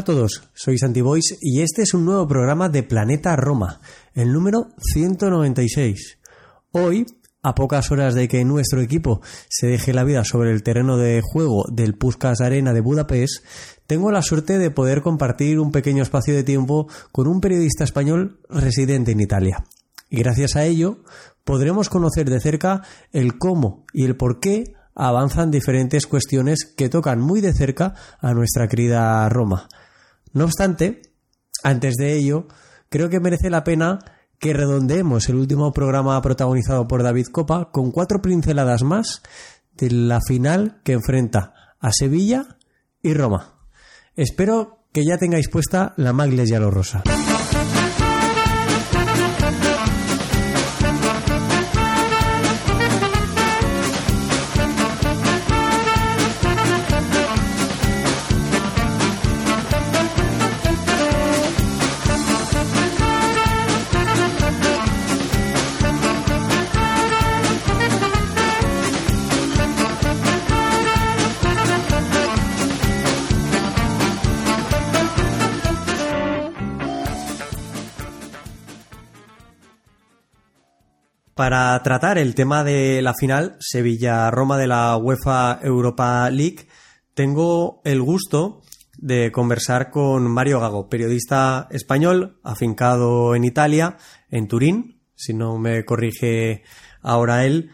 Hola a todos, soy Santi Boys y este es un nuevo programa de Planeta Roma, el número 196. Hoy, a pocas horas de que nuestro equipo se deje la vida sobre el terreno de juego del Puskas Arena de Budapest, tengo la suerte de poder compartir un pequeño espacio de tiempo con un periodista español residente en Italia. Y gracias a ello podremos conocer de cerca el cómo y el por qué avanzan diferentes cuestiones que tocan muy de cerca a nuestra querida Roma. No obstante, antes de ello, creo que merece la pena que redondeemos el último programa protagonizado por David Copa con cuatro pinceladas más de la final que enfrenta a Sevilla y Roma. Espero que ya tengáis puesta la maglia yalo rosa. Para tratar el tema de la final Sevilla-Roma de la UEFA Europa League, tengo el gusto de conversar con Mario Gago, periodista español afincado en Italia, en Turín, si no me corrige ahora él,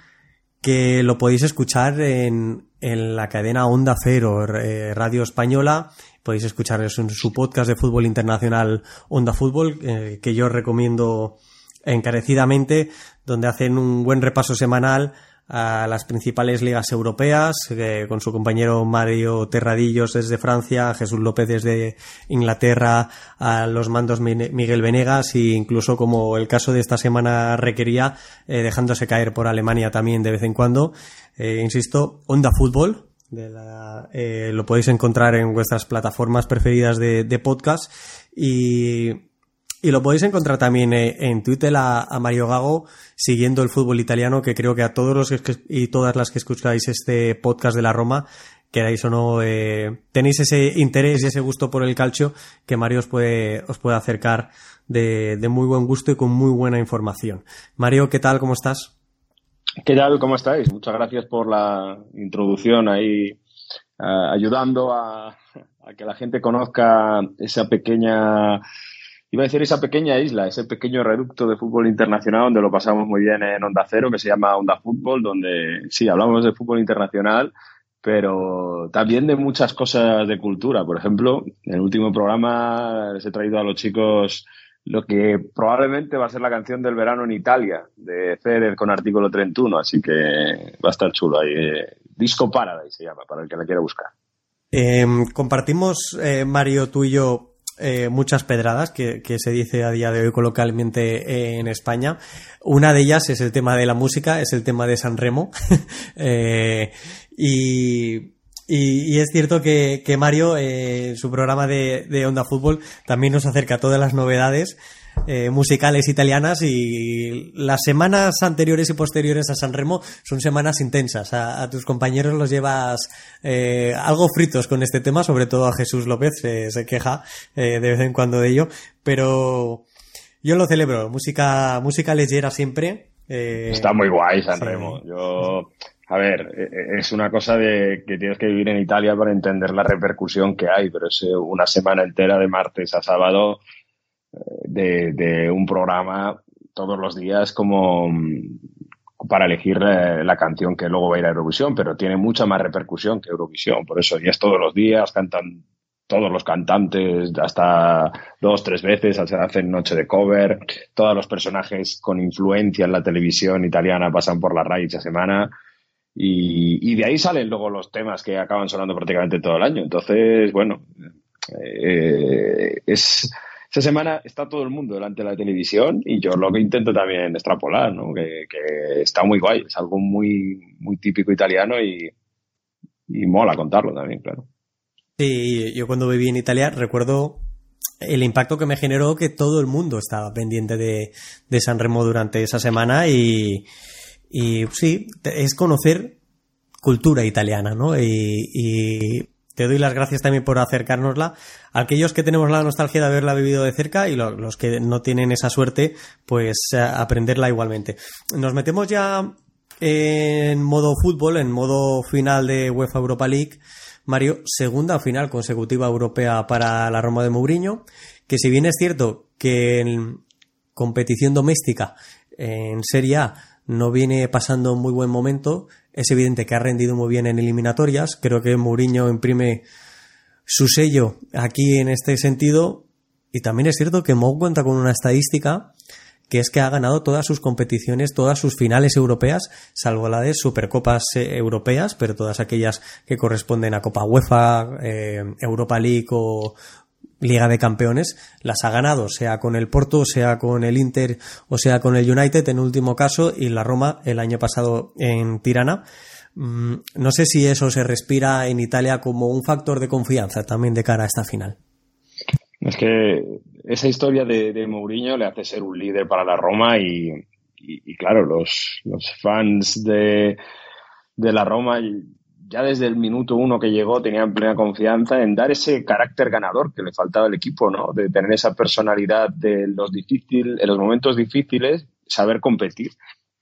que lo podéis escuchar en, la cadena Onda Cero, eh, Radio Española. Podéis escuchar en su podcast de fútbol internacional Onda Fútbol, eh, que yo recomiendo encarecidamente, donde hacen un buen repaso semanal a las principales ligas europeas, eh, con su compañero Mario Terradillos desde Francia, Jesús López desde Inglaterra, a los mandos Miguel Venegas e incluso como el caso de esta semana requería, eh, dejándose caer por Alemania también de vez en cuando. Eh, insisto, Onda Fútbol, lo podéis encontrar en vuestras plataformas preferidas de, de podcast y y lo podéis encontrar también eh, en Twitter a, Mario Gago siguiendo el fútbol italiano, que creo que a todos los que, y todas las que escucháis este podcast de la Roma, queráis o no, eh, tenéis ese interés y ese gusto por el calcio que Mario os puede, os puede acercar de, muy buen gusto y con muy buena información. Mario, ¿qué tal? ¿Cómo estás? ¿Qué tal? ¿Cómo estáis? Muchas gracias por la introducción ahí, eh, ayudando a que la gente conozca esa pequeña iba a decir esa pequeña isla, ese pequeño reducto de fútbol internacional donde lo pasamos muy bien en Onda Cero, que se llama Onda Fútbol, donde sí, hablamos de fútbol internacional, pero también de muchas cosas de cultura. Por ejemplo, en el último programa les he traído a los chicos lo que probablemente va a ser la canción del verano en Italia, de Federer con artículo 31, así que va a estar chulo ahí. Disco Paradise se llama, para el que la quiera buscar. Em, compartimos, eh, Mario, tú y yo, eh, muchas pedradas que, se dice a día de hoy coloquialmente en España. Una de ellas es el tema de la música, es el tema de San Remo. Eh, y, y, es cierto que, Mario, eh, su programa de, de Onda Fútbol, también nos acerca a todas las novedades. Eh, musicales italianas y las semanas anteriores y posteriores a San Remo son semanas intensas. A, tus compañeros los llevas eh, algo fritos con este tema, sobre todo a Jesús López, se queja eh, de vez en cuando de ello, pero yo lo celebro, música, música leyera siempre. Está muy guay San Remo. Yo, a ver, es una cosa de que tienes que vivir en Italia para entender la repercusión que hay, pero es una semana entera de martes a sábado de, un programa todos los días como mm, para elegir eh, la canción que luego va a ir a Eurovisión, pero tiene mucha más repercusión que Eurovisión. Por eso ya es todos los días, cantan todos los cantantes hasta dos, tres veces, hacen noche de cover, todos los personajes con influencia en la televisión italiana pasan por la RAI esa semana y, de ahí salen luego los temas que acaban sonando prácticamente todo el año. Entonces, bueno, eh, es, semana está todo el mundo delante de la televisión y yo lo que intento también extrapolar, ¿no? que, está muy guay, es algo muy, muy típico italiano y, y mola contarlo también, claro. Sí, yo cuando viví en Italia recuerdo el impacto que me generó que todo el mundo estaba pendiente de, de San Remo durante esa semana y, y sí, es conocer cultura italiana, ¿no? Y, te doy las gracias también por acercárnosla. Aquellos que tenemos la nostalgia de haberla vivido de cerca y los que no tienen esa suerte, pues aprenderla igualmente. Nos metemos ya en modo fútbol, en modo final de UEFA Europa League. Mario, segunda final consecutiva europea para la Roma de Mourinho, que si bien es cierto que en competición doméstica en Serie A no viene pasando un muy buen momento, es evidente que ha rendido muy bien en eliminatorias, creo que Mourinho imprime su sello aquí en este sentido. Y también es cierto que Mou cuenta con una estadística que es que ha ganado todas sus competiciones, todas sus finales europeas, salvo la de Supercopas eh, europeas, pero todas aquellas que corresponden a Copa UEFA, eh, Europa League o Liga de Campeones, las ha ganado, sea con el Porto, sea con el Inter o sea con el United en último caso y la Roma el año pasado en Tirana. Mm, no sé si eso se respira en Italia como un factor de confianza también de cara a esta final. Es que esa historia de, Mourinho le hace ser un líder para la Roma y, claro, los, fans de, de la Roma ya desde el minuto uno que llegó tenían plena confianza en dar ese carácter ganador que le faltaba al equipo, ¿no? De tener esa personalidad de los difíciles, en los momentos difíciles, saber competir.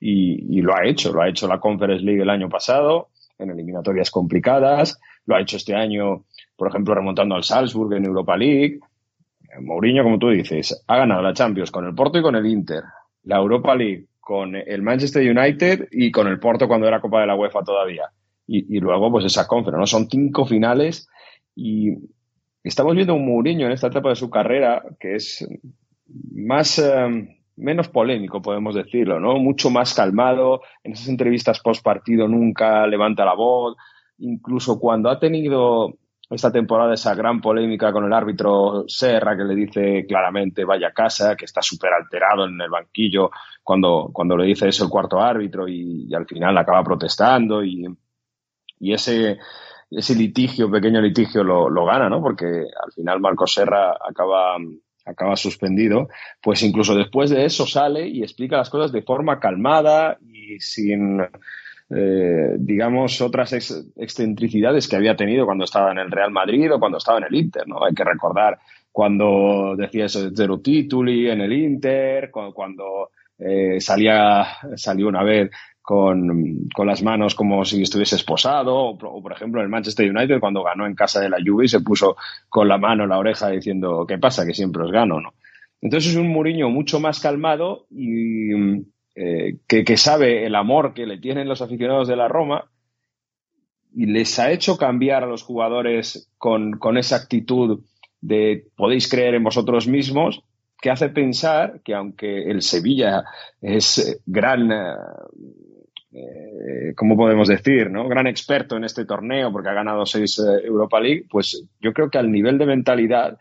Y, y, lo ha hecho, lo ha hecho la Conference League el año pasado, en eliminatorias complicadas, lo ha hecho este año, por ejemplo, remontando al Salzburg en Europa League, Mourinho, como tú dices, ha ganado la Champions con el Porto y con el Inter, la Europa League con el Manchester United y con el Porto cuando era Copa de la UEFA todavía. Y, luego, pues esa conferencia, ¿no? Son cinco finales y estamos viendo un Mourinho en esta etapa de su carrera que es más, eh, menos polémico, podemos decirlo, ¿no? Mucho más calmado. En esas entrevistas post partido nunca levanta la voz. Incluso cuando ha tenido esta temporada esa gran polémica con el árbitro Serra que le dice claramente vaya a casa, que está súper alterado en el banquillo cuando, cuando le dice eso el cuarto árbitro y, al final acaba protestando y, y, ese, litigio, pequeño litigio lo, gana, ¿no? Porque al final Marco Serra acaba, acaba suspendido, pues incluso después de eso sale y explica las cosas de forma calmada y sin eh, digamos, otras excentricidades que había tenido cuando estaba en el Real Madrid o cuando estaba en el Inter, ¿no? Hay que recordar cuando decía eso de tituli en el Inter, cuando, eh, salía, salió una vez con, con, las manos como si estuviese esposado, o, por ejemplo en el Manchester United cuando ganó en casa de la Juve y se puso con la mano en la oreja diciendo, ¿qué pasa? Que siempre os gano, ¿no? Entonces es un Muriño mucho más calmado y, eh, que, sabe el amor que le tienen los aficionados de la Roma y les ha hecho cambiar a los jugadores con, esa actitud de podéis creer en vosotros mismos, que hace pensar que aunque el Sevilla es gran, eh, ¿cómo podemos decir? ¿no? Gran experto en este torneo porque ha ganado seis eh, Europa League, pues yo creo que al nivel de mentalidad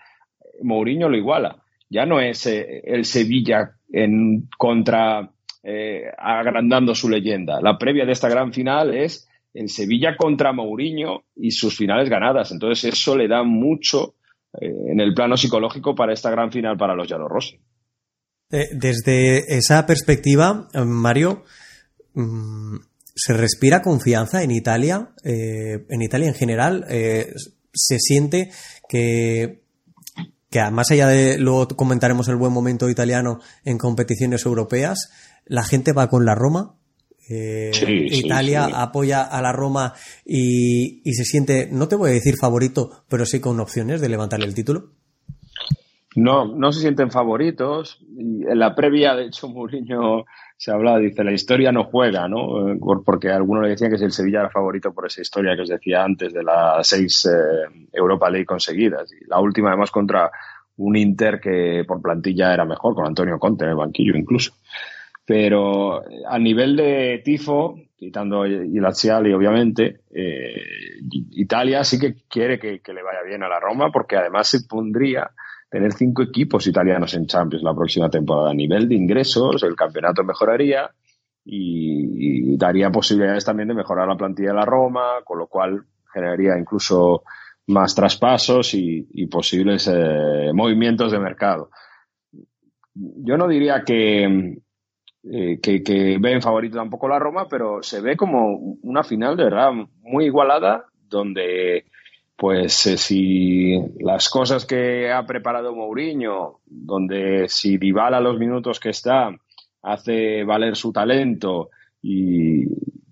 Mourinho lo iguala. Ya no es el Sevilla en contra eh, agrandando su leyenda. La previa de esta gran final es en Sevilla contra Mourinho y sus finales ganadas. Entonces eso le da mucho eh, en el plano psicológico para esta gran final para los Rossi. Eh, desde esa perspectiva, Mario, mm, ¿se respira confianza en Italia? en Italia en general, se siente que que más allá de luego comentaremos el buen momento italiano en competiciones europeas, la gente va con la Roma. Eh, Italia apoya a la Roma y, se siente, no te voy a decir favorito, pero sí con opciones de levantar el título. no, no se sienten favoritos. Y en la previa, de hecho, Mourinho se hablaba, dice, la historia no juega, ¿no? Eh, porque algunos le decían que si el Sevilla era favorito por esa historia que os decía antes de las seis eh, Europa League conseguidas. Y la última, además, contra un Inter que por plantilla era mejor, con Antonio Conte en el banquillo incluso. Pero eh, a nivel de tifo, quitando y obviamente, Italia sí que quiere que, le vaya bien a la Roma porque además se pondría tener cinco equipos italianos en Champions la próxima temporada. A nivel de ingresos, el campeonato mejoraría y, daría posibilidades también de mejorar la plantilla de la Roma, con lo cual generaría incluso más traspasos y, posibles eh, movimientos de mercado. Yo no diría que, eh, que, que, ve en favorito tampoco la Roma, pero se ve como una final de verdad muy igualada, donde pues eh, si las cosas que ha preparado Mourinho, donde si Dybala los minutos que está hace valer su talento y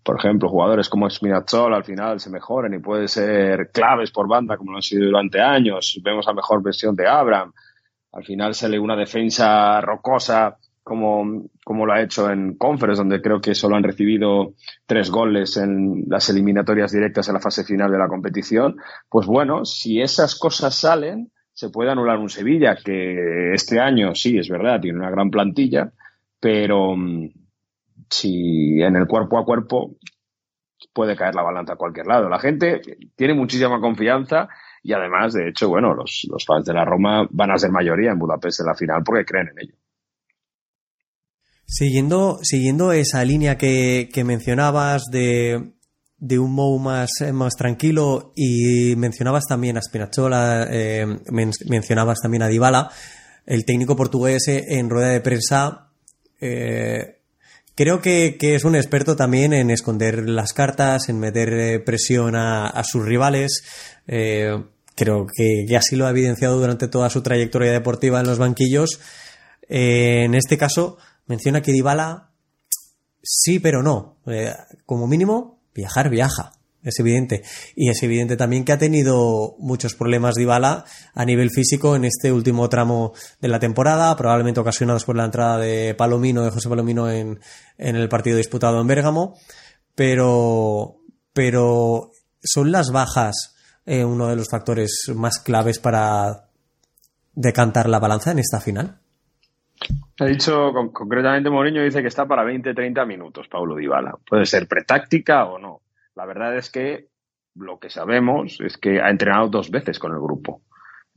por ejemplo jugadores como Spinazzola al final se mejoren y pueden ser claves por banda como lo han sido durante años, vemos la mejor versión de Abraham, al final sale una defensa rocosa como, como lo ha hecho en Conference, donde creo que solo han recibido tres goles en las eliminatorias directas en la fase final de la competición, pues bueno, si esas cosas salen, se puede anular un Sevilla, que este año sí, es verdad, tiene una gran plantilla, pero mm, si en el cuerpo a cuerpo puede caer la balanza a cualquier lado. La gente tiene muchísima confianza y además, de hecho, bueno, los, los fans de la Roma van a ser mayoría en Budapest en la final porque creen en ello. Siguiendo, siguiendo esa línea que, mencionabas de, de un Mou más, más tranquilo y mencionabas también a Spinazzola, eh, mencionabas también a Dybala, el técnico portugués en rueda de prensa eh, creo que, es un experto también en esconder las cartas, en meter eh, presión a, sus rivales. creo que, que, así lo ha evidenciado durante toda su trayectoria deportiva en los banquillos. en este caso, menciona que Dybala sí, pero no. Eh, como mínimo, viajar viaja. Es evidente. Y es evidente también que ha tenido muchos problemas Dybala a nivel físico en este último tramo de la temporada, probablemente ocasionados por la entrada de Palomino, de José Palomino en, el partido disputado en Bérgamo. Pero, pero son las bajas eh, uno de los factores más claves para decantar la balanza en esta final. Ha dicho concretamente Mourinho dice que está para 20-30 minutos Paulo Dybala. Puede ser pretáctica o no. La verdad es que lo que sabemos es que ha entrenado dos veces con el grupo.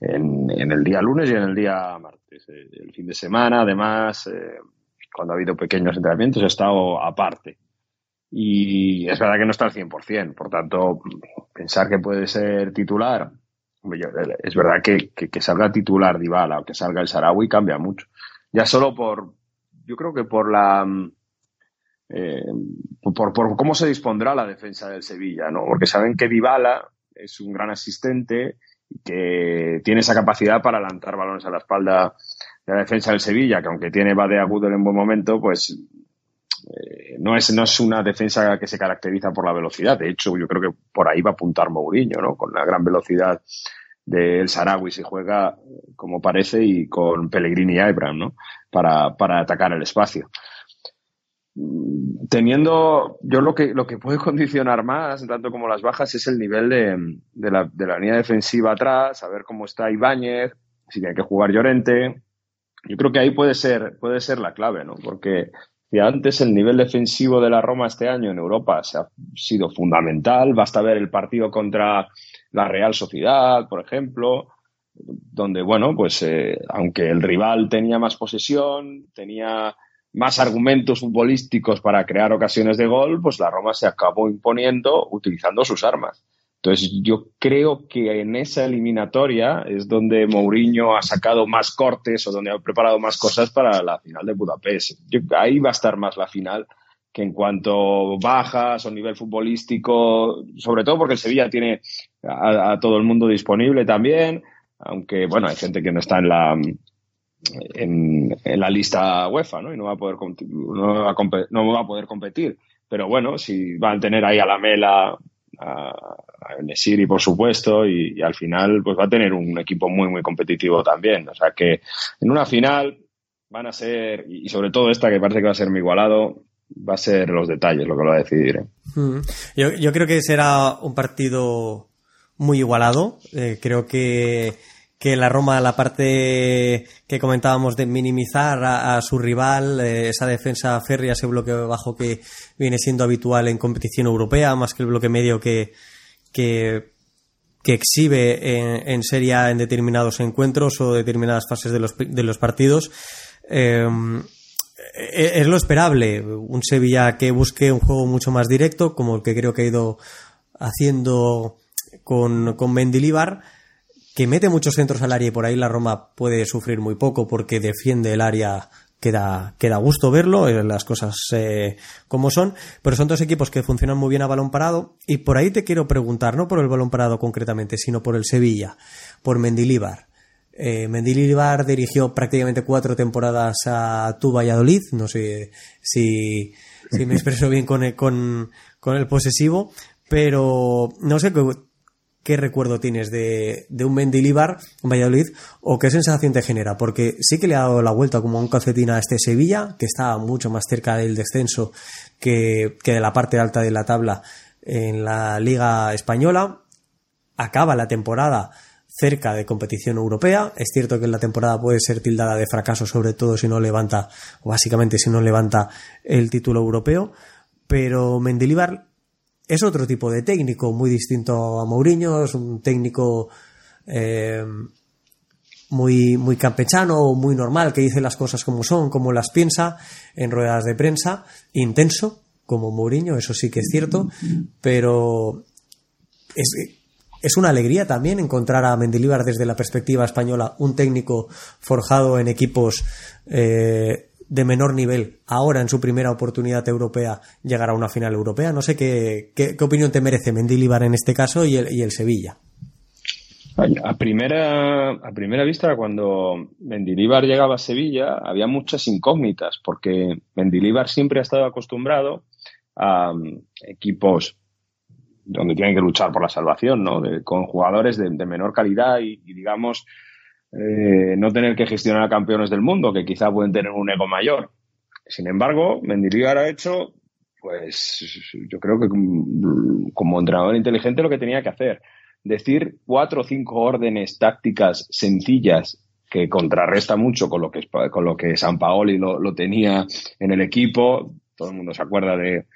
En, el día lunes y en el día martes. Eh, el fin de semana, además, eh, cuando ha habido pequeños entrenamientos, ha estado aparte. Y es verdad que no está al 100%. Por tanto, pensar que puede ser titular, es verdad que, que, salga titular Dybala o que salga el Sarawi cambia mucho ya solo por, yo creo que por la, mm, eh, por, por, cómo se dispondrá la defensa del Sevilla, ¿no? Porque saben que Dybala es un gran asistente y que tiene esa capacidad para lanzar balones a la espalda de la defensa del Sevilla, que aunque tiene Bade Agudo en buen momento, pues eh, no, es, no es una defensa que se caracteriza por la velocidad. De hecho, yo creo que por ahí va a apuntar Mourinho, ¿no? Con la gran velocidad del Sarawi si juega como parece y con Pellegrini y Abraham, ¿no? Para, para atacar el espacio. Teniendo, yo lo que, lo que puede condicionar más, tanto como las bajas, es el nivel de, de, la, de línea defensiva atrás, a ver cómo está Ibáñez, si tiene que jugar Llorente. Yo creo que ahí puede ser, puede ser la clave, ¿no? Porque antes el nivel defensivo de la Roma este año en Europa se ha sido fundamental, basta ver el partido contra la Real Sociedad, por ejemplo, donde, bueno, pues eh, aunque el rival tenía más posesión, tenía más argumentos futbolísticos para crear ocasiones de gol, pues la Roma se acabó imponiendo utilizando sus armas. Entonces, yo creo que en esa eliminatoria es donde Mourinho ha sacado más cortes o donde ha preparado más cosas para la final de Budapest. ahí va a estar más la final que en cuanto bajas o nivel futbolístico, sobre todo porque el Sevilla tiene a, todo el mundo disponible también, aunque bueno, hay gente que no está en la en, la lista UEFA, ¿no? Y no va a poder no va a, no va a poder competir. Pero bueno, si van a tener ahí a la Mela a, Nesiri, por supuesto, y, al final pues va a tener un equipo muy, muy competitivo también. O sea que en una final van a ser, y sobre todo esta que parece que va a ser muy igualado, va a ser los detalles lo que lo va a decidir. ¿eh? Mm. Yo, yo, creo que será un partido muy igualado. Eh, creo que, que la Roma, la parte que comentábamos de minimizar a, su rival, eh, esa defensa férrea, ese bloque bajo que viene siendo habitual en competición europea, más que el bloque medio que, que, exhibe en, en Serie en determinados encuentros o determinadas fases de los, de los partidos. Es lo esperable. Un Sevilla que busque un juego mucho más directo, como el que creo que ha ido haciendo con, con Mendilibar, que mete muchos centros al área y por ahí la Roma puede sufrir muy poco porque defiende el área queda, queda gusto verlo, eh, las cosas eh, como son, pero son dos equipos que funcionan muy bien a balón parado y por ahí te quiero preguntar, no por el balón parado concretamente, sino por el Sevilla, por Mendilibar. Eh, dirigió prácticamente cuatro temporadas a tu Valladolid, no sé si, me expreso bien con el, con, el posesivo, pero no sé qué, recuerdo tienes de, un Mendilibar en Valladolid o qué sensación te genera, porque sí que le ha dado la vuelta como un calcetín a este Sevilla, que está mucho más cerca del descenso que de la parte alta de la tabla en la Liga Española, acaba la temporada cerca de competición europea. Es cierto que la temporada puede ser tildada de fracaso, sobre todo si no levanta, o básicamente si no levanta el título europeo, pero Mendilibar es otro tipo de técnico, muy distinto a Mourinho, es un técnico eh, muy, muy campechano, muy normal, que dice las cosas como son, como las piensa, en ruedas de prensa, intenso, como Mourinho, eso sí que es cierto, pero es, es una alegría también encontrar a Mendilibar desde la perspectiva española, un técnico forjado en equipos eh, de menor nivel, ahora en su primera oportunidad europea, llegar a una final europea. No sé qué, qué, opinión te merece Mendilibar en este caso y el, y el Sevilla. A primera, a primera vista, cuando Mendilibar llegaba a Sevilla, había muchas incógnitas, porque Mendilibar siempre ha estado acostumbrado a um, equipos donde tienen que luchar por la salvación, ¿no? con jugadores de, menor calidad y, digamos, eh, no tener que gestionar a campeones del mundo, que quizá pueden tener un ego mayor. Sin embargo, Mendilibar ha hecho, pues, yo creo que como entrenador inteligente lo que tenía que hacer. Decir cuatro o cinco órdenes tácticas sencillas que contrarresta mucho con lo que, con lo que San Paoli lo, lo tenía en el equipo. Todo el mundo se acuerda de,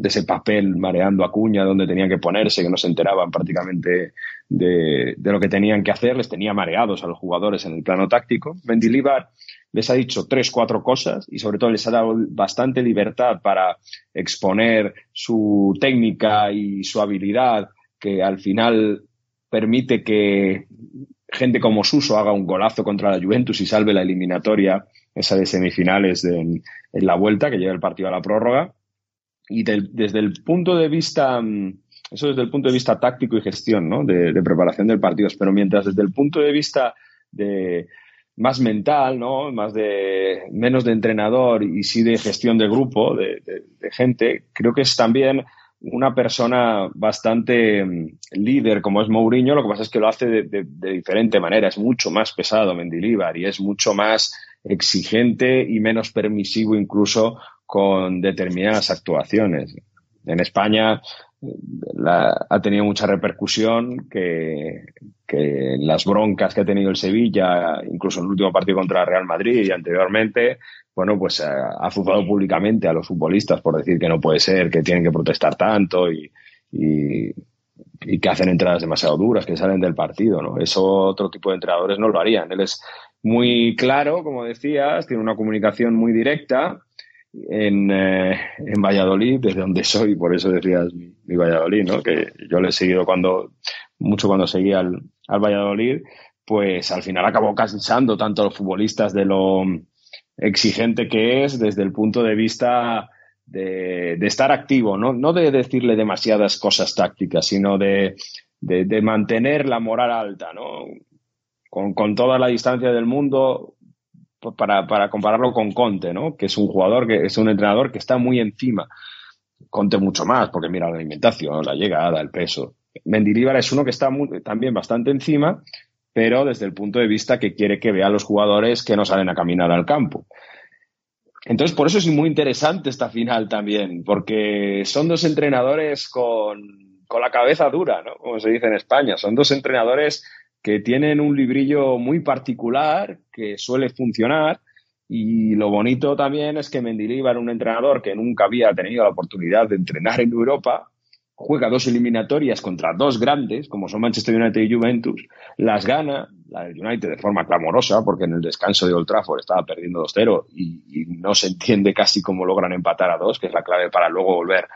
de ese papel mareando a Cuña donde tenían que ponerse, que no se enteraban prácticamente de, lo que tenían que hacer, les tenía mareados a los jugadores en el plano táctico. Mendilibar les ha dicho tres, cuatro cosas y sobre todo les ha dado bastante libertad para exponer su técnica y su habilidad que al final permite que gente como Suso haga un golazo contra la Juventus y salve la eliminatoria, esa de semifinales en la vuelta, que lleva el partido a la prórroga y desde el punto de vista, mm, eso desde el punto de vista táctico y gestión, ¿no? De, preparación del partido, pero mientras desde el punto de vista de más mental, ¿no? Más de, menos de entrenador y sí de gestión de grupo, de, gente, creo que es también una persona bastante mm, líder como es Mourinho, lo que pasa es que lo hace de, diferente manera, es mucho más pesado Mendilibar y es mucho más exigente y menos permisivo incluso con determinadas actuaciones. En España ha tenido mucha repercusión que, las broncas que ha tenido el Sevilla, incluso en el último partido contra Real Madrid y anteriormente, bueno, pues eh, ha azuzado públicamente a los futbolistas por decir que no puede ser, que tienen que protestar tanto y, y, que hacen entradas demasiado duras, que salen del partido, ¿no? Eso otro tipo de entrenadores no lo harían. Él es muy claro, como decías, tiene una comunicación muy directa en, eh, en Valladolid, desde donde soy, por eso decías mi, Valladolid, ¿no? Que yo le he seguido cuando, mucho cuando seguía al, al Valladolid, pues al final acabó cansando tanto a los futbolistas de lo exigente que es desde el punto de vista de, de estar activo, ¿no? no de decirle demasiadas cosas tácticas, sino de, de, mantener la moral alta, ¿no? Con, con, toda la distancia del mundo, para, para compararlo con Conte, ¿no? Que es un jugador, que es un entrenador que está muy encima Conte mucho más, porque mira la alimentación, la llegada, el peso. Mendilibar es uno que está también bastante encima, pero desde el punto de vista que quiere que vea a los jugadores que no salen a caminar al campo. Entonces, por eso es muy interesante esta final también, porque son dos entrenadores con, con la cabeza dura, ¿no? Como se dice en España. Son dos entrenadores que tienen un librillo muy particular, que suele funcionar, y lo bonito también es que Mendilibar, un entrenador que nunca había tenido la oportunidad de entrenar en Europa, juega dos eliminatorias contra dos grandes, como son Manchester United y Juventus, las gana, la del United de forma clamorosa, porque en el descanso de Old Trafford estaba perdiendo 2-0 y, no se entiende casi cómo logran empatar a dos, que es la clave para luego volver,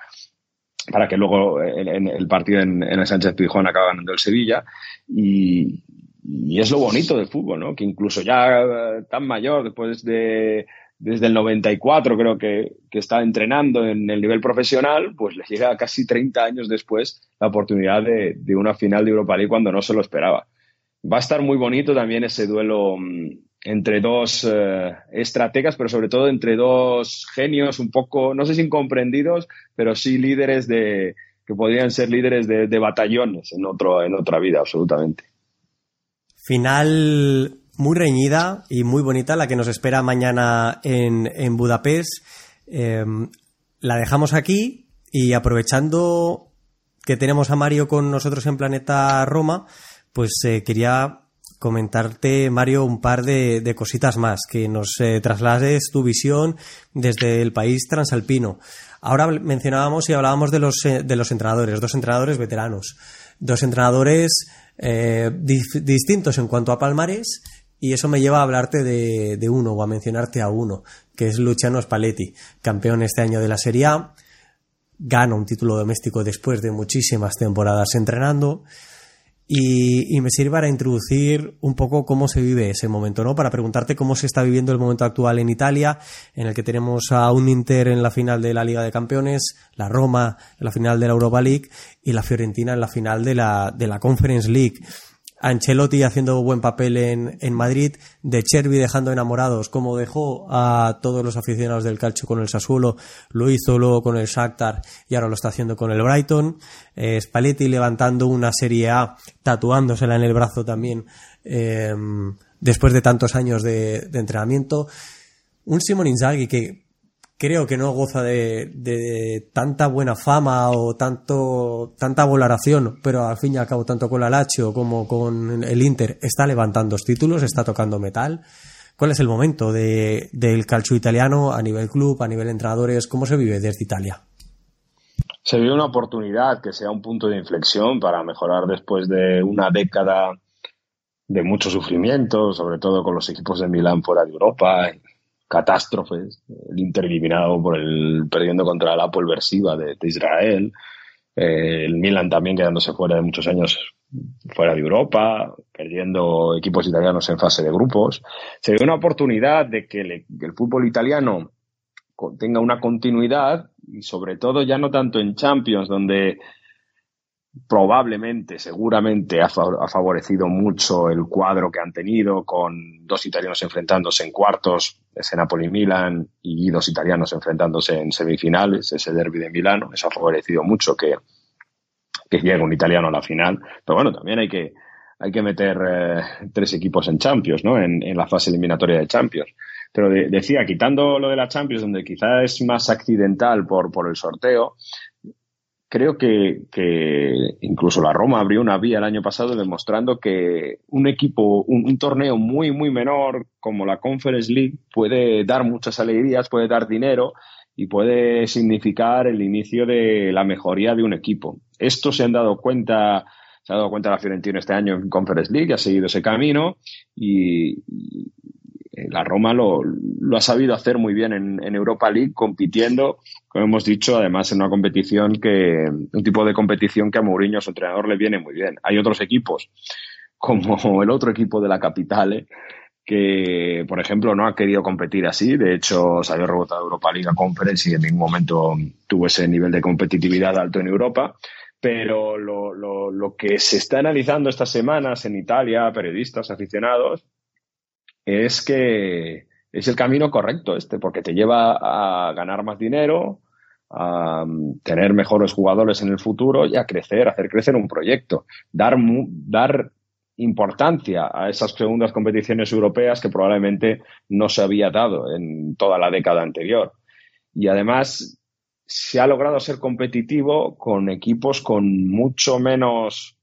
para que luego en, el partido en, el Sánchez Pijón acabe ganando el Sevilla. Y, y es lo bonito del fútbol, ¿no? Que incluso ya eh, tan mayor, después de, desde el 94 creo que, que está entrenando en el nivel profesional, pues le llega casi 30 años después la oportunidad de, de una final de Europa League cuando no se lo esperaba. Va a estar muy bonito también ese duelo mm, entre dos eh, estrategas, pero sobre todo entre dos genios un poco, no sé si incomprendidos, pero sí líderes de, que podrían ser líderes de, batallones en, otro, en otra vida, absolutamente. Final muy reñida y muy bonita la que nos espera mañana en, en Budapest. Em, la dejamos aquí y aprovechando que tenemos a Mario con nosotros en Planeta Roma, pues eh, quería comentarte, Mario, un par de, cositas más, que nos eh, traslades tu visión desde el país transalpino. Ahora mencionábamos y hablábamos de los, eh, de los entrenadores, dos entrenadores veteranos, dos entrenadores eh, distintos en cuanto a palmares y eso me lleva a hablarte de, de, uno o a mencionarte a uno, que es Luciano Spalletti, campeón este año de la Serie A, gana un título doméstico después de muchísimas temporadas entrenando y, me sirve para introducir un poco cómo se vive ese momento, ¿no? Para preguntarte cómo se está viviendo el momento actual en Italia, en el que tenemos a un Inter en la final de la Liga de Campeones, la Roma en la final de la Europa League y la Fiorentina en la final de la, de la Conference League. Ancelotti haciendo buen papel en, en Madrid, de Chervi dejando enamorados, como dejó a todos los aficionados del calcio con el Sassuolo, lo hizo luego con el Shakhtar y ahora lo está haciendo con el Brighton, eh, Spalletti levantando una Serie A, tatuándosela en el brazo también, eh, después de tantos años de, de entrenamiento, un Simon Inzaghi que creo que no goza de, tanta buena fama o tanto tanta valoración, pero al fin y al cabo tanto con la Lazio como con el Inter está levantando títulos, está tocando metal. ¿Cuál es el momento de, del calcio italiano a nivel club, a nivel entrenadores? ¿Cómo se vive desde Italia? Se vive una oportunidad que sea un punto de inflexión para mejorar después de una década de mucho sufrimiento, sobre todo con los equipos de Milán fuera de Europa, catástrofes, el Inter eliminado por el perdiendo contra el Apple de, Israel, eh, el Milan también quedándose fuera de muchos años fuera de Europa, perdiendo equipos italianos en fase de grupos. Se ve una oportunidad de que el fútbol italiano tenga una continuidad y sobre todo ya no tanto en Champions, donde probablemente, seguramente ha, favorecido mucho el cuadro que han tenido con dos italianos enfrentándose en cuartos, ese Napoli-Milan, y dos italianos enfrentándose en semifinales, ese derby de Milano. Eso ha favorecido mucho que, que llegue un italiano a la final. Pero bueno, también hay que, hay que meter eh, tres equipos en Champions, ¿no? En, la fase eliminatoria de Champions. Pero decía, quitando lo de la Champions, donde quizás es más accidental por, por el sorteo, creo que, incluso la Roma abrió una vía el año pasado demostrando que un equipo, un, torneo muy, muy menor como la Conference League puede dar muchas alegrías, puede dar dinero y puede significar el inicio de la mejoría de un equipo. Esto se han dado cuenta, se ha dado cuenta la Fiorentina este año en Conference League, ha seguido ese camino y, la Roma lo, ha sabido hacer muy bien en, Europa League, compitiendo, como hemos dicho, además en una competición que, un tipo de competición que a Mourinho, su entrenador, le viene muy bien. Hay otros equipos, como el otro equipo de la capital, eh, que, por ejemplo, no ha querido competir así. De hecho, se había rebotado Europa League a Conference y en ningún momento tuvo ese nivel de competitividad alto en Europa. Pero lo, lo, lo que se está analizando estas semanas en Italia, periodistas, aficionados, es que es el camino correcto este, porque te lleva a ganar más dinero, a mm, tener mejores jugadores en el futuro y a crecer, hacer crecer un proyecto, dar, dar importancia a esas segundas competiciones europeas que probablemente no se había dado en toda la década anterior. Y además se ha logrado ser competitivo con equipos con mucho menos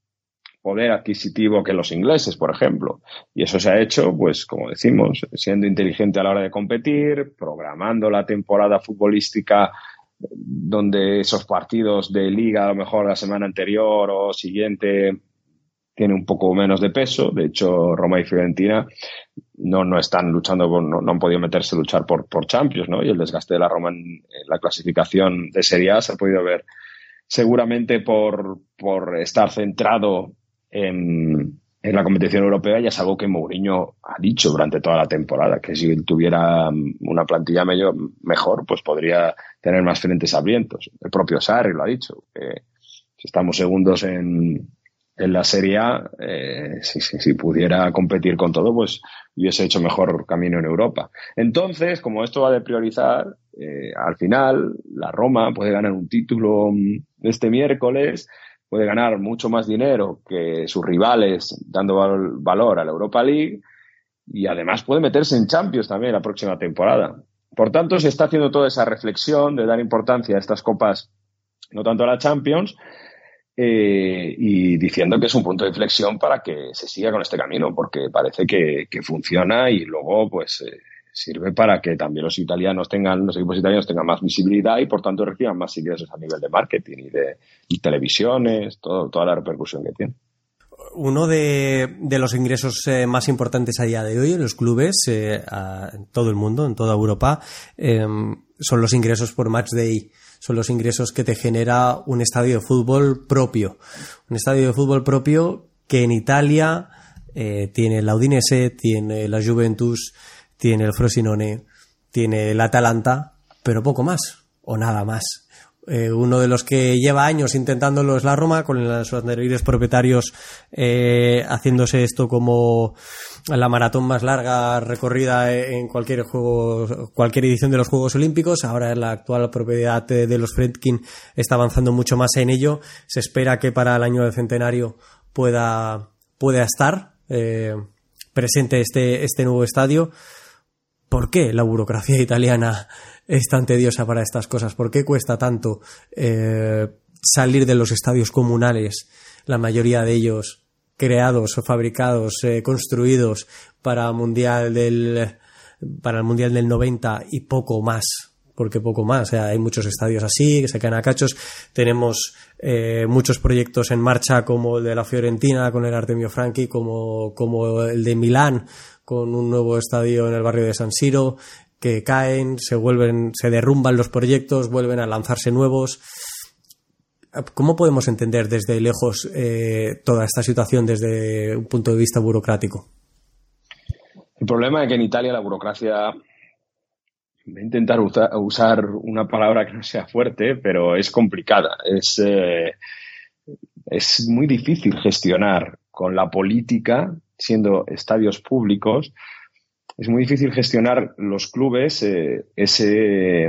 poder adquisitivo que los ingleses, por ejemplo. Y eso se ha hecho, pues, como decimos, siendo inteligente a la hora de competir, programando la temporada futbolística donde esos partidos de liga, a lo mejor la semana anterior o siguiente, tiene un poco menos de peso. De hecho, Roma y Fiorentina no, no están luchando, no, han podido meterse a luchar por, por Champions, ¿no? Y el desgaste de la Roma en, la clasificación de Serie A se ha podido ver seguramente por, por estar centrado en, en la competición europea ya es algo que Mourinho ha dicho durante toda la temporada, que si tuviera una plantilla mejor, pues podría tener más frentes abiertos. El propio Sarri lo ha dicho, que si estamos segundos en, en la Serie A, eh, si, pudiera competir con todo, pues hubiese hecho mejor camino en Europa. Entonces, como esto va de priorizar, eh, al final la Roma puede ganar un título este miércoles puede ganar mucho más dinero que sus rivales dando valor a la Europa League y además puede meterse en Champions también la próxima temporada. Por tanto, se está haciendo toda esa reflexión de dar importancia a estas copas, no tanto a la Champions, eh, y diciendo que es un punto de inflexión para que se siga con este camino, porque parece que, funciona y luego, pues, eh, sirve para que también los italianos tengan, los equipos italianos tengan más visibilidad y por tanto reciban más ingresos a nivel de marketing y de televisiones, todo, toda la repercusión que tiene. Uno de, los ingresos eh, más importantes a día de hoy en los clubes, eh, en todo el mundo, en toda Europa, em, son los ingresos por match day. Son los ingresos que te genera un estadio de fútbol propio. Un estadio de fútbol propio que en Italia eh, tiene la Udinese, tiene la Juventus, tiene el Frosinone, tiene el Atalanta, pero poco más, o nada más. Eh, uno de los que lleva años intentándolo es la Roma, con los anteriores propietarios eh, haciéndose esto como la maratón más larga recorrida en cualquier juego, cualquier edición de los Juegos Olímpicos. Ahora la actual propiedad de los Fredkin está avanzando mucho más en ello. Se espera que para el año del centenario pueda, pueda estar eh, presente este, este nuevo estadio. ¿Por qué la burocracia italiana es tan tediosa para estas cosas? ¿Por qué cuesta tanto eh, salir de los estadios comunales, la mayoría de ellos creados o fabricados, eh, construidos para, mundial del, para el Mundial del 90 y poco más? Porque poco más. O sea, hay muchos estadios así que se quedan a cachos. Tenemos eh, muchos proyectos en marcha como el de la Fiorentina con el Artemio Franchi, como, como el de Milán con un nuevo estadio en el barrio de San Siro, que caen, se vuelven, se derrumban los proyectos, vuelven a lanzarse nuevos. ¿Cómo podemos entender desde lejos eh, toda esta situación desde un punto de vista burocrático? El problema es que en Italia la burocracia voy a intentar usar una palabra que no sea fuerte, pero es complicada. Es, eh, es muy difícil gestionar con la política siendo estadios públicos, es muy difícil gestionar los clubes eh, ese,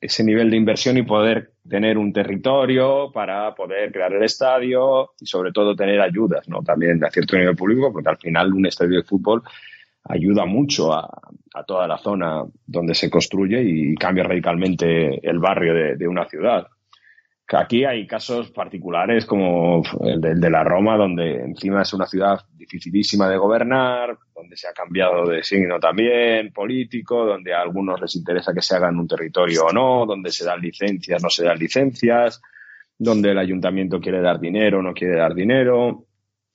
ese nivel de inversión y poder tener un territorio para poder crear el estadio y sobre todo tener ayudas, ¿no? También de cierto nivel público, porque al final un estadio de fútbol ayuda mucho a, toda la zona donde se construye y cambia radicalmente el barrio de una ciudad. Aquí hay casos particulares como el de, la Roma, donde encima es una ciudad dificilísima de gobernar, donde se ha cambiado de signo también político, donde a algunos les interesa que se haga en un territorio o no, donde se dan licencias, no se dan licencias, donde el ayuntamiento quiere dar dinero, no quiere dar dinero.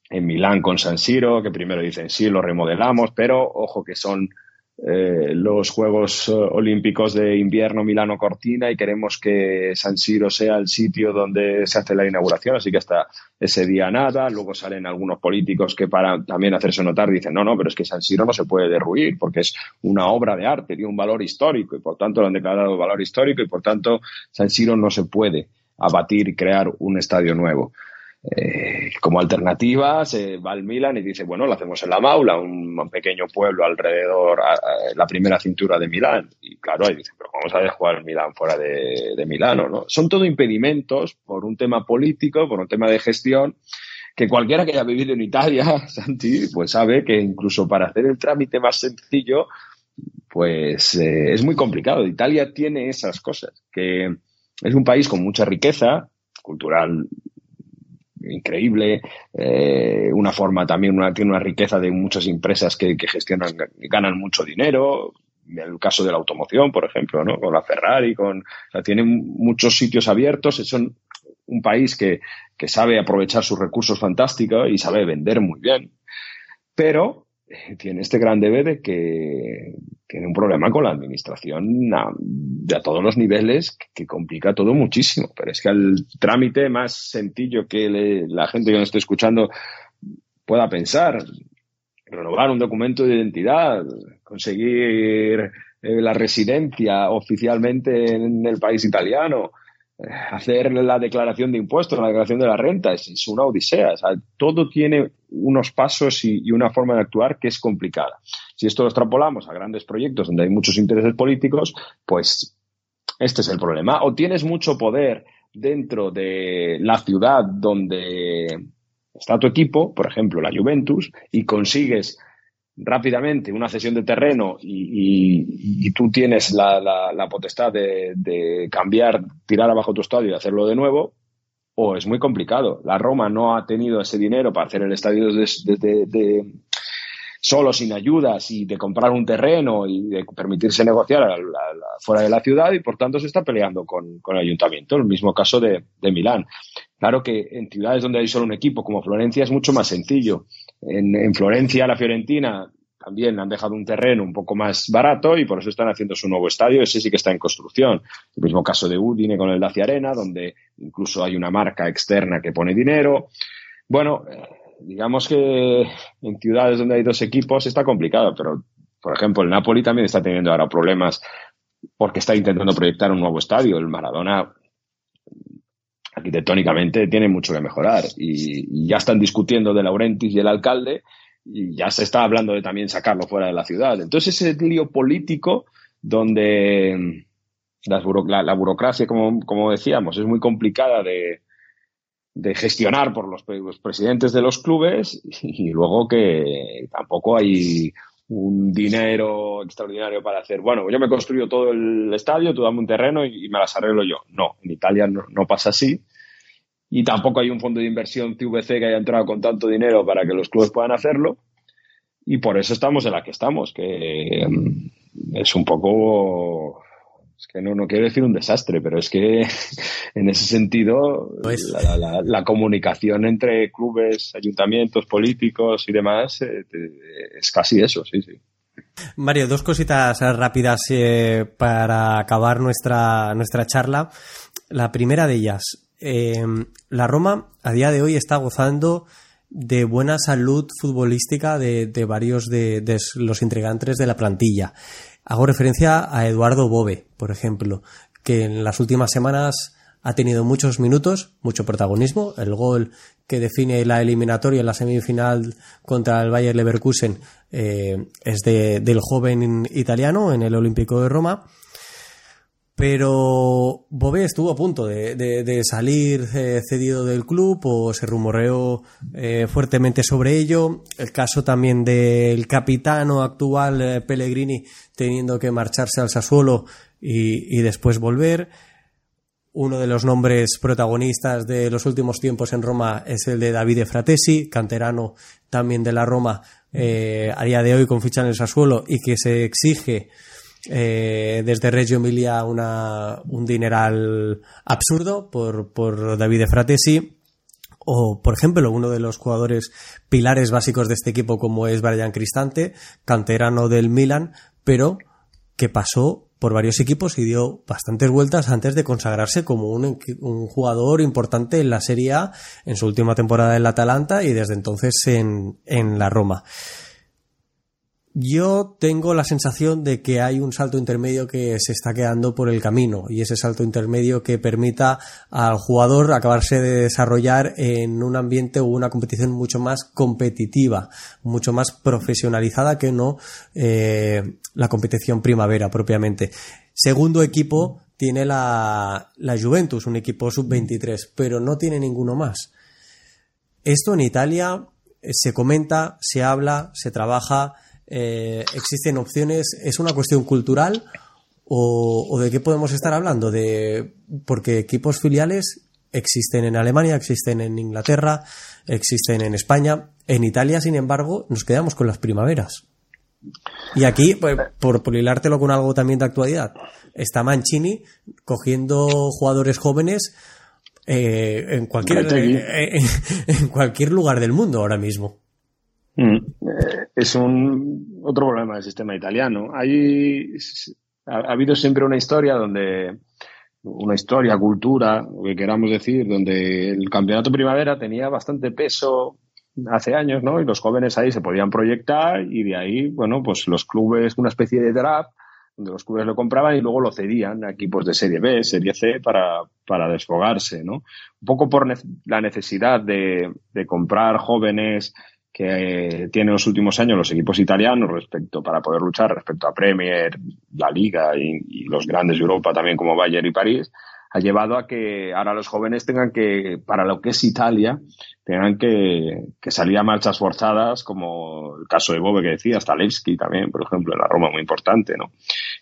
En Milán con San Siro, que primero dicen sí, lo remodelamos, pero ojo que son eh, los Juegos eh, Olímpicos de Invierno Milano Cortina y queremos que San Siro sea el sitio donde se hace la inauguración, así que hasta ese día nada. Luego salen algunos políticos que para también hacerse notar dicen, no, no, pero es que San Siro no se puede derruir porque es una obra de arte, tiene un valor histórico y por tanto lo han declarado valor histórico y por tanto San Siro no se puede abatir y crear un estadio nuevo. Eh, como alternativa se va al Milan y dice, bueno, lo hacemos en la Maula, un, pequeño pueblo alrededor, la primera cintura de Milán. Y claro, ahí dice, pero ¿cómo sabes jugar el Milán fuera de, de Milano? ¿no? Son todo impedimentos por un tema político, por un tema de gestión, que cualquiera que haya vivido en Italia, Santi, pues sabe que incluso para hacer el trámite más sencillo, pues eh, es muy complicado. Italia tiene esas cosas, que es un país con mucha riqueza cultural increíble, eh, una forma también, una, tiene una riqueza de muchas empresas que, gestionan, ganan mucho dinero, el caso de la automoción, por ejemplo, ¿no? Con la Ferrari, con, o sea, tienen muchos sitios abiertos, son un país que, que sabe aprovechar sus recursos fantásticos y sabe vender muy bien. Pero tiene este gran debe de que tiene un problema con la administración a, a todos los niveles que, complica todo muchísimo. Pero es que el trámite más sencillo que la gente que nos esté escuchando pueda pensar, renovar un documento de identidad, conseguir eh, la residencia oficialmente en el país italiano, hacer la declaración de impuestos, la declaración de la renta, es, una odisea. todo tiene unos pasos y, una forma de actuar que es complicada. Si esto lo extrapolamos a grandes proyectos donde hay muchos intereses políticos, pues este es el problema. O tienes mucho poder dentro de la ciudad donde está tu equipo, por ejemplo, la Juventus, y consigues rápidamente una cesión de terreno y, tú tienes la, potestad de, cambiar, tirar abajo tu estadio y hacerlo de nuevo, o es muy complicado. La Roma no ha tenido ese dinero para hacer el estadio desde, solo sin ayudas y de comprar un terreno y de permitirse negociar fuera de la ciudad y por tanto se está peleando con, el ayuntamiento. El mismo caso de, de Milán. Claro que en ciudades donde hay solo un equipo como Florencia es mucho más sencillo en, Florencia, la Fiorentina, también han dejado un terreno un poco más barato y por eso están haciendo su nuevo estadio. Ese sí que está en construcción. El mismo caso de Udine con el Dacia Arena, donde incluso hay una marca externa que pone dinero. Bueno, eh, digamos que en ciudades donde hay dos equipos está complicado, pero por ejemplo el Napoli también está teniendo ahora problemas porque está intentando proyectar un nuevo estadio. El Maradona arquitectónicamente tiene mucho que mejorar y, ya están discutiendo de Laurentis y el alcalde y ya se está hablando de también sacarlo fuera de la ciudad. Entonces ese lío político donde la, burocracia, como, decíamos, es muy complicada de, gestionar por los, presidentes de los clubes y luego que tampoco hay un dinero extraordinario para hacer, bueno, yo me construyo todo el estadio, tú dame un terreno y, me las arreglo yo. No, en Italia no, pasa así. Y tampoco hay un fondo de inversión TVC que haya entrado con tanto dinero para que los clubes puedan hacerlo. Y por eso estamos en la que estamos, que mm, es un poco es que no, no quiero decir un desastre, pero es que en ese sentido la, comunicación entre clubes, ayuntamientos, políticos y demás eh, es casi eso, sí, sí. Mario, dos cositas rápidas eh, para acabar nuestra, nuestra charla. La primera de ellas, eh, la Roma a día de hoy está gozando de buena salud futbolística de, de varios de, de, los integrantes de la plantilla. Hago referencia a Eduardo Bove, por ejemplo, que en las últimas semanas ha tenido muchos minutos, mucho protagonismo. El gol que define la eliminatoria en la semifinal contra el Bayer Leverkusen eh, es de, del joven italiano en el Olímpico de Roma. Pero Bové estuvo a punto de, salir eh, cedido del club o se rumoreó eh, fuertemente sobre ello. El caso también del capitano actual Pellegrini teniendo que marcharse al Sassuolo y, después volver. Uno de los nombres protagonistas de los últimos tiempos en Roma es el de Davide Fratesi, canterano también de la Roma, a día de hoy con ficha en el Sassuolo y que se exige eh, desde Reggio Emilia una, un dineral absurdo por, por Davide Fratesi. O, por ejemplo, uno de los jugadores pilares básicos de este equipo, como es Brian Cristante, canterano del Milan, pero que pasó por varios equipos y dio bastantes vueltas antes de consagrarse como un, un, jugador importante en la Serie A en su última temporada en la Atalanta y desde entonces en, en la Roma Yo tengo la sensación de que hay un salto intermedio que se está quedando por el camino y ese salto intermedio que permita al jugador acabarse de desarrollar en un ambiente o una competición mucho más competitiva, mucho más profesionalizada que no eh, la competición primavera propiamente. Segundo equipo tiene la, la Juventus, un equipo sub-23, pero no tiene ninguno más. Esto en Italia eh, se comenta, se habla, se trabaja eh, existen opciones, ¿es una cuestión cultural o, de qué podemos estar hablando? De, porque equipos filiales existen en Alemania, existen en Inglaterra, existen en España. En Italia, sin embargo, nos quedamos con las primaveras. Y aquí, pues, por, por hilártelo con algo también de actualidad, está Mancini cogiendo jugadores jóvenes eh, en, cualquier, en cualquier lugar del mundo ahora mismo. Mm. Es un otro problema del sistema italiano. Hay, ha, habido siempre una historia donde, una historia, cultura, lo que queramos decir, donde el campeonato primavera tenía bastante peso hace años, ¿no? Y los jóvenes ahí se podían proyectar y de ahí, bueno, pues los clubes, una especie de draft, donde los clubes lo compraban y luego lo cedían a equipos de Serie B, Serie C para, para desfogarse, ¿no? Un poco por la necesidad de, de comprar jóvenes que tienen los últimos años los equipos italianos respecto para poder luchar respecto a Premier, la Liga y, los grandes de Europa también como Bayern y París, ha llevado a que ahora los jóvenes tengan que, para lo que es Italia, tengan que, salir a marchas forzadas, como el caso de Bobe que decía, Stalewski también, por ejemplo, en la Roma muy importante, ¿no?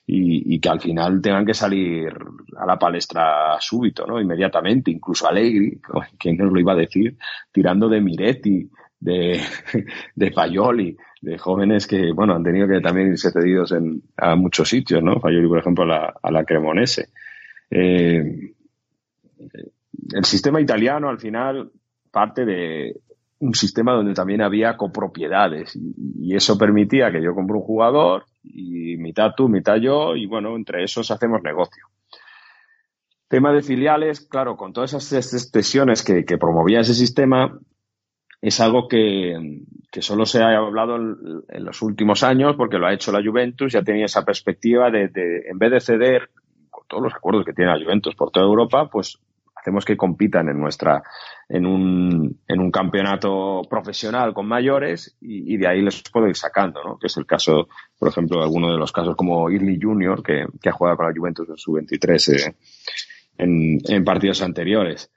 Y, y, que al final tengan que salir a la palestra súbito, ¿no? Inmediatamente, incluso Allegri, quien nos lo iba a decir, tirando de Miretti, de, de Fayoli, de jóvenes que, bueno, han tenido que también irse cedidos en, a muchos sitios, ¿no? Fayoli, por ejemplo, a la, a la Cremonese. Eh, el sistema italiano, al final, parte de un sistema donde también había copropiedades y, eso permitía que yo compre un jugador y mitad tú, mitad yo y, bueno, entre esos hacemos negocio. Tema de filiales, claro, con todas esas expresiones que, que promovía ese sistema, es algo que, que, solo se ha hablado en, los últimos años porque lo ha hecho la Juventus, ya tenía esa perspectiva de, en vez de ceder con todos los acuerdos que tiene la Juventus por toda Europa, pues hacemos que compitan en nuestra, en un, en un campeonato profesional con mayores y, de ahí les puedo ir sacando, ¿no? Que es el caso, por ejemplo, de alguno de los casos como Irly Junior, que, ha jugado con la Juventus en su 23 eh, en partidos anteriores.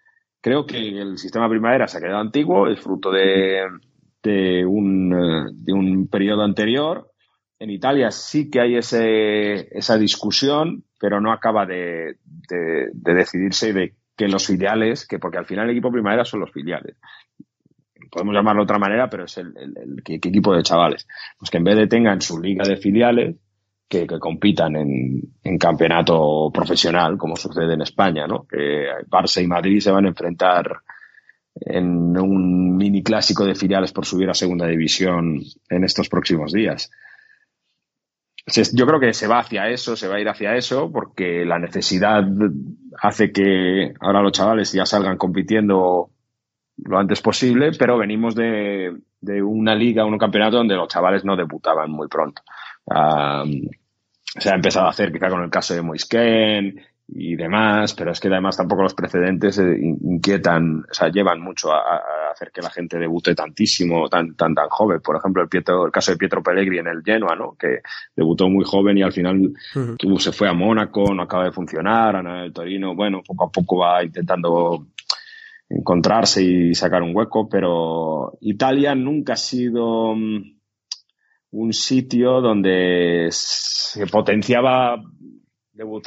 Creo que el sistema primavera se ha quedado antiguo, es fruto de, de, un, eh, de un periodo anterior. En Italia sí que hay ese, esa discusión, pero no acaba de, de, de decidirse de que los filiales, que porque al final el equipo primavera son los filiales, podemos llamarlo de otra manera, pero es el, el, el, el, equipo de chavales, pues que en vez de tengan su liga de filiales, que, compitan en, campeonato profesional, como sucede en España, ¿no? Que Barça y Madrid se van a enfrentar en un mini clásico de filiales por subir a segunda división en estos próximos días. Yo creo que se va hacia eso, se va a ir hacia eso, porque la necesidad hace que ahora los chavales ya salgan compitiendo lo antes posible, pero venimos de una liga, un campeonato donde los chavales no debutaban muy pronto. Um, se ha empezado a hacer quizá con el caso de Moisken y demás, pero es que además tampoco los precedentes eh, inquietan, o sea, llevan mucho a, a, hacer que la gente debute tantísimo, tan, tan, tan joven. Por ejemplo, el, Pietro, el caso de Pietro Pellegrini en el Genoa, ¿no? Que debutó muy joven y al final uh -huh. se fue a Mónaco, no acaba de funcionar, en el Torino, bueno, poco a poco va intentando encontrarse y sacar un hueco, pero Italia nunca ha sido mm, un sitio donde se potenciaba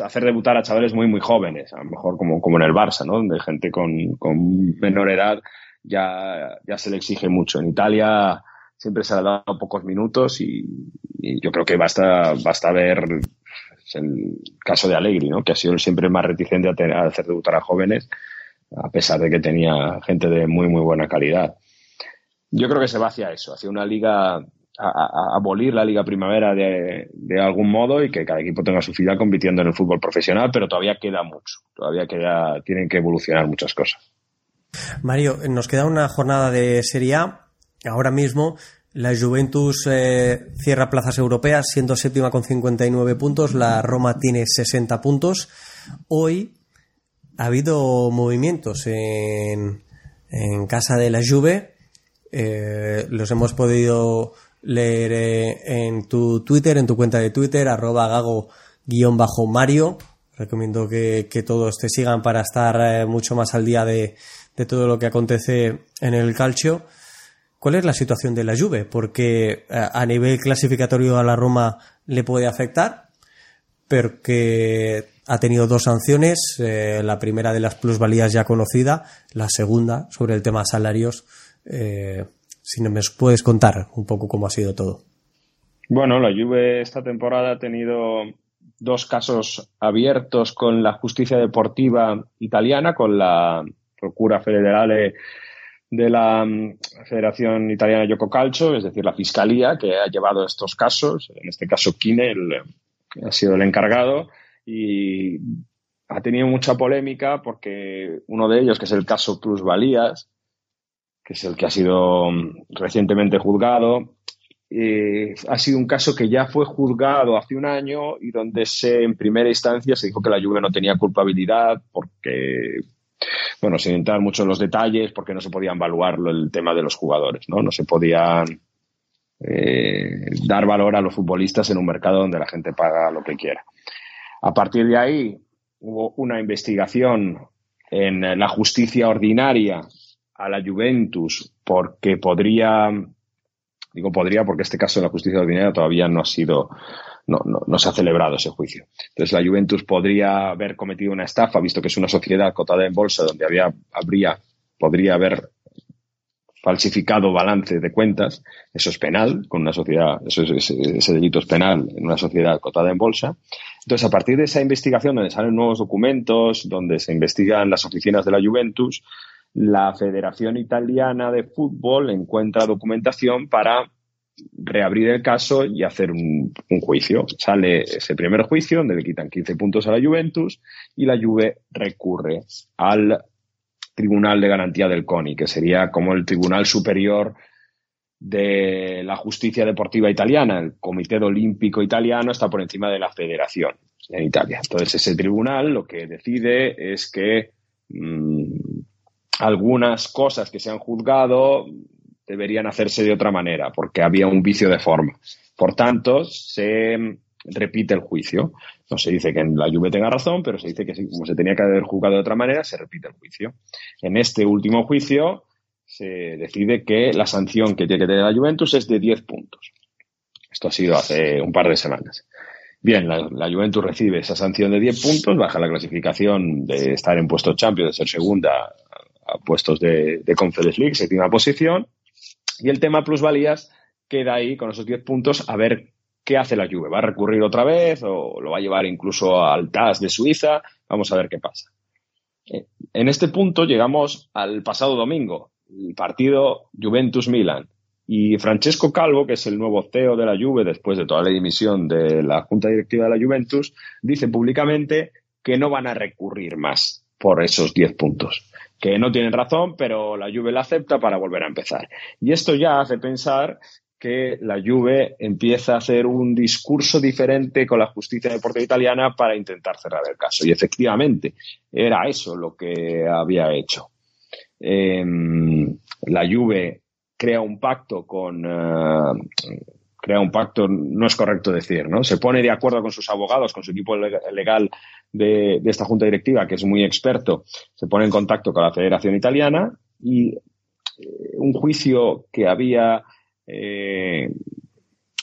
hacer debutar a chavales muy, muy jóvenes, a lo mejor como, como en el Barça, ¿no? Donde gente con, con menor edad ya, ya se le exige mucho. En Italia siempre se le ha dado pocos minutos y, y yo creo que basta, basta ver el caso de Allegri, ¿no? Que ha sido siempre más reticente a, tener, a hacer debutar a jóvenes, a pesar de que tenía gente de muy, muy buena calidad. Yo creo que se va hacia eso, hacia una liga a, a, abolir la Liga Primavera de, algún modo y que cada equipo tenga su filial compitiendo en el fútbol profesional, pero todavía queda mucho, todavía queda, tienen que evolucionar muchas cosas. Mario, nos queda una jornada de Serie A. Ahora mismo La Juventus eh, cierra plazas europeas siendo séptima con 59 puntos, la Roma tiene 60 puntos. Hoy ha habido movimientos en, en casa de la Juve, eh, los hemos podido leer eh, en tu Twitter, en tu cuenta de Twitter, arroba gago-mario. Recomiendo que, todos te sigan para estar eh, mucho más al día de, todo lo que acontece en el calcio. ¿Cuál es la situación de la Juve? Porque a nivel clasificatorio a la Roma le puede afectar, porque ha tenido dos sanciones, la primera de las plusvalías ya conocida, la segunda sobre el tema salarios eh, si no me puedes contar un poco cómo ha sido todo. Bueno, la Juve esta temporada ha tenido dos casos abiertos con la justicia deportiva italiana, con la Procura Federale de la mm, Federación Italiana Gioco Calcio, es decir, la Fiscalía que ha llevado estos casos, en este caso Kine, ha sido el encargado, y ha tenido mucha polémica porque uno de ellos, que es el caso Plusvalías, que es el que ha sido mm, recientemente juzgado. Ha sido un caso que ya fue juzgado hace un año y donde se, en primera instancia se dijo que la Juve no tenía culpabilidad porque, bueno, sin entrar mucho en los detalles, porque no se podía evaluar el tema de los jugadores, ¿no? No se podían eh, dar valor a los futbolistas en un mercado donde la gente paga lo que quiera. A partir de ahí hubo una investigación en la justicia ordinaria a la Juventus porque podría, digo podría porque este caso de la justicia ordinaria todavía no ha sido, no, no, se ha celebrado ese juicio. Entonces la Juventus podría haber cometido una estafa, visto que es una sociedad cotada en bolsa donde había, habría, podría haber falsificado balance de cuentas, eso es penal, con una sociedad, eso ese delito es penal en una sociedad cotada en bolsa. Entonces, a partir de esa investigación, donde salen nuevos documentos, donde se investigan las oficinas de la Juventus, la Federación Italiana de Fútbol encuentra documentación para reabrir el caso y hacer un, juicio. Sale ese primer juicio donde le quitan 15 puntos a la Juventus y la Juve recurre al Tribunal de Garantía del CONI, que sería como el Tribunal Superior de la Justicia Deportiva Italiana. El Comité Olímpico Italiano está por encima de la Federación en Italia. Entonces, ese tribunal lo que decide es que mm, algunas cosas que se han juzgado deberían hacerse de otra manera, porque había un vicio de forma. Por tanto, se repite el juicio. No se dice que la Juve tenga razón, pero se dice que como se tenía que haber juzgado de otra manera, se repite el juicio. En este último juicio se decide que la sanción que tiene que tener la Juventus es de 10 puntos. Esto ha sido hace un par de semanas. Bien, la, la, Juventus recibe esa sanción de 10 puntos, baja la clasificación de estar en puesto Champions, de ser segunda puestos de, de Conference League, séptima posición. Y el tema plusvalías queda ahí con esos 10 puntos a ver qué hace la Juve. ¿Va a recurrir otra vez o lo va a llevar incluso al TAS de Suiza? Vamos a ver qué pasa. Eh, en este punto llegamos al pasado domingo, el partido Juventus-Milan. Y Francesco Calvo, que es el nuevo CEO de la Juve después de toda la dimisión de la Junta Directiva de la Juventus, dice públicamente que no van a recurrir más por esos 10 puntos que no tienen razón, pero la Juve la acepta para volver a empezar. Y esto ya hace pensar que la Juve empieza a hacer un discurso diferente con la justicia deportiva italiana para intentar cerrar el caso. Y efectivamente, era eso lo que había hecho. Em, la Juve crea un pacto con, eh, crea un pacto, no es correcto decir, ¿no? Se pone de acuerdo con sus abogados, con su equipo legal de, esta junta directiva, que es muy experto, se pone en contacto con la Federación Italiana y eh, un juicio que había eh,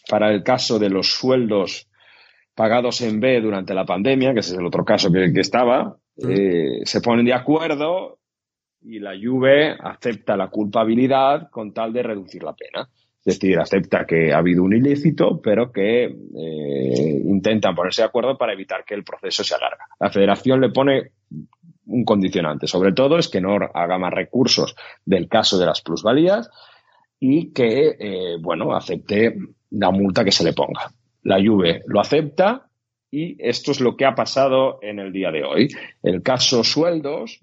para el caso de los sueldos pagados en B durante la pandemia, que ese es el otro caso que, estaba, eh, se ponen de acuerdo y la Juve acepta la culpabilidad con tal de reducir la pena. Es decir, acepta que ha habido un ilícito, pero que eh, intentan ponerse de acuerdo para evitar que el proceso se alargue. La federación le pone un condicionante, sobre todo es que no haga más recursos del caso de las plusvalías y que, eh, bueno, acepte la multa que se le ponga. La Juve lo acepta y esto es lo que ha pasado en el día de hoy. El caso sueldos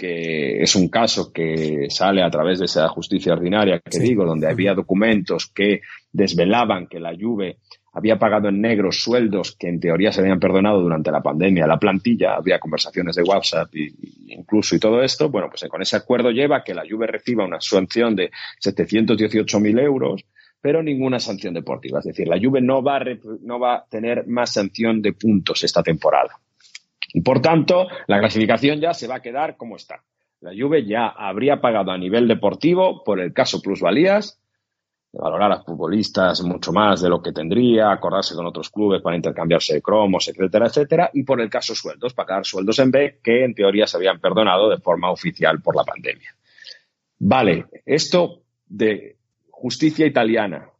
que es un caso que sale a través de esa justicia ordinaria que digo, donde había documentos que desvelaban que la Juve había pagado en negro sueldos que en teoría se habían perdonado durante la pandemia la plantilla, había conversaciones de WhatsApp y, incluso y todo esto, bueno, pues con ese acuerdo lleva que la Juve reciba una sanción de 718.000 euros, pero ninguna sanción deportiva. Es decir, la Juve no va, a, no va a tener más sanción de puntos esta temporada. Y por tanto, la clasificación ya se va a quedar como está. La Juve ya habría pagado a nivel deportivo por el caso plusvalías de valorar a futbolistas mucho más de lo que tendría, acordarse con otros clubes para intercambiarse cromos, etcétera, etcétera, y por el caso sueldos, pagar sueldos en B que en teoría se habían perdonado de forma oficial por la pandemia. Vale, esto de justicia italiana,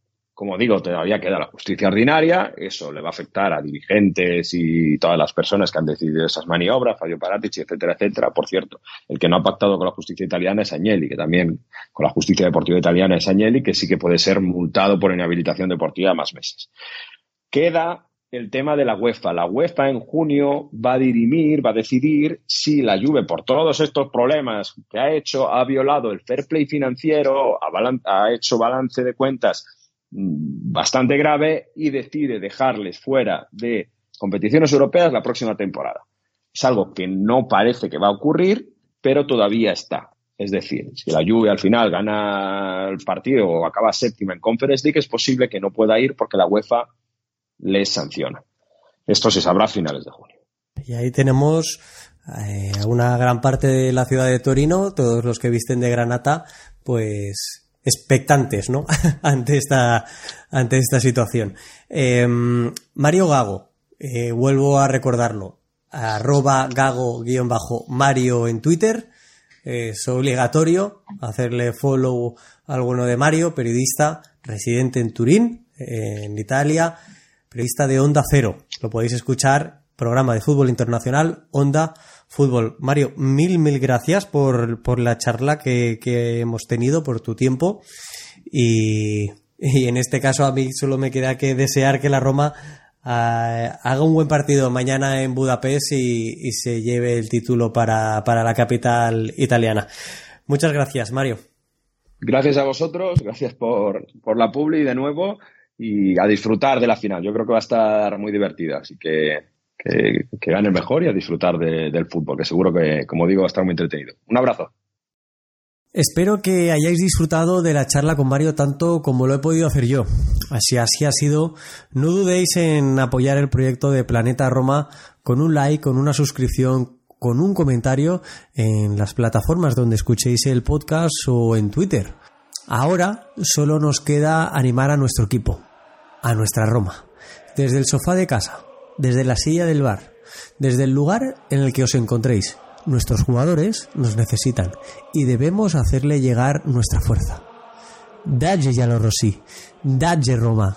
como digo, todavía queda la justicia ordinaria, eso le va a afectar a dirigentes y todas las personas que han decidido esas maniobras, Fabio Paratici, etcétera, etcétera. Por cierto, el que no ha pactado con la justicia italiana es Agnelli, que también con la justicia deportiva italiana es Agnelli, que sí que puede ser multado por inhabilitación deportiva más meses. Queda el tema de la UEFA. La UEFA en junio va a dirimir, va a decidir si la Juve, por todos estos problemas que ha hecho, ha violado el fair play financiero, ha hecho balance de cuentas bastante grave y decide dejarles fuera de competiciones europeas la próxima temporada. Es algo que no parece que va a ocurrir, pero todavía está. Es decir, si la Juve al final gana el partido o acaba séptima en Conference League, es posible que no pueda ir porque la UEFA les sanciona. Esto se sabrá a finales de junio. Y ahí tenemos eh, una gran parte de la ciudad de Torino, todos los que visten de granata, pues expectantes, ¿no? ante esta ante esta situación. Em, Mario Gago, eh, vuelvo a recordarlo, arroba gago-mario en Twitter. es obligatorio hacerle follow a alguno de Mario, periodista residente en Turín, en Italia, periodista de Onda Cero. Lo podéis escuchar, programa de fútbol internacional, Onda fútbol. Mario, mil, mil gracias por, por la charla que, que, hemos tenido, por tu tiempo. Y, en este caso a mí solo me queda que desear que la Roma uh, haga un buen partido mañana en Budapest y, y se lleve el título para, para la capital italiana. Muchas gracias, Mario. Gracias a vosotros, gracias por, por la publi de nuevo y a disfrutar de la final. Yo creo que va a estar muy divertida, así que que, gane el mejor y a disfrutar del fútbol, que seguro que, como digo, va a estar muy entretenido. Un abrazo. Espero que hayáis disfrutado de la charla con Mario tanto como lo he podido hacer yo. Así así ha sido, no dudéis en apoyar el proyecto de Planeta Roma con un like, con una suscripción, con un comentario en las plataformas donde escuchéis el podcast o en Twitter. Ahora solo nos queda animar a nuestro equipo, a nuestra Roma, desde el sofá de casa desde la silla del bar, desde el lugar en el que os encontréis. Nuestros jugadores nos necesitan y debemos hacerle llegar nuestra fuerza. Dadge Yalo Rossi, Dadge Roma,